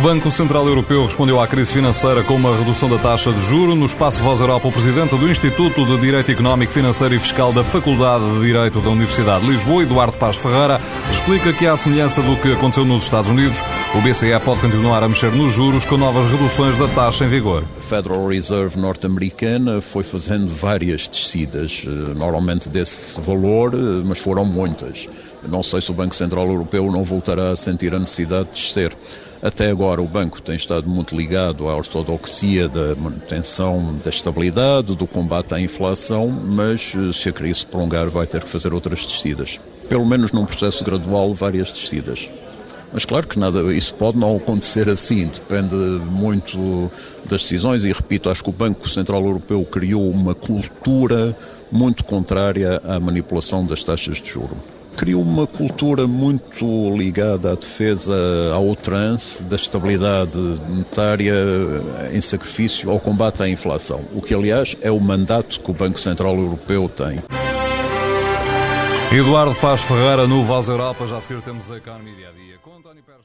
O Banco Central Europeu respondeu à crise financeira com uma redução da taxa de juro. No espaço Voz Europa, o presidente do Instituto de Direito Económico, Financeiro e Fiscal da Faculdade de Direito da Universidade de Lisboa, Eduardo Paz Ferreira, explica que, à semelhança do que aconteceu nos Estados Unidos, o BCE pode continuar a mexer nos juros com novas reduções da taxa em vigor. A Federal Reserve norte-americana foi fazendo várias descidas, eh, normalmente desse valor, eh, mas foram muitas. Não sei se o Banco Central Europeu não voltará a sentir a necessidade de descer. Até agora o banco tem estado muito ligado à ortodoxia da manutenção da estabilidade, do combate à inflação, mas eh, se a crise se prolongar vai ter que fazer outras descidas. Pelo menos num processo gradual, várias descidas. Mas claro que nada, isso pode não acontecer assim, depende muito das decisões e repito, acho que o Banco Central Europeu criou uma cultura muito contrária à manipulação das taxas de juro criou uma cultura muito ligada à defesa ao trans, da estabilidade monetária em sacrifício ao combate à inflação, o que, aliás, é o mandato que o Banco Central Europeu tem. Eduardo Paz Ferreira no Voz Europa, já a seguir temos a Economia Dia a Dia com António Pérez.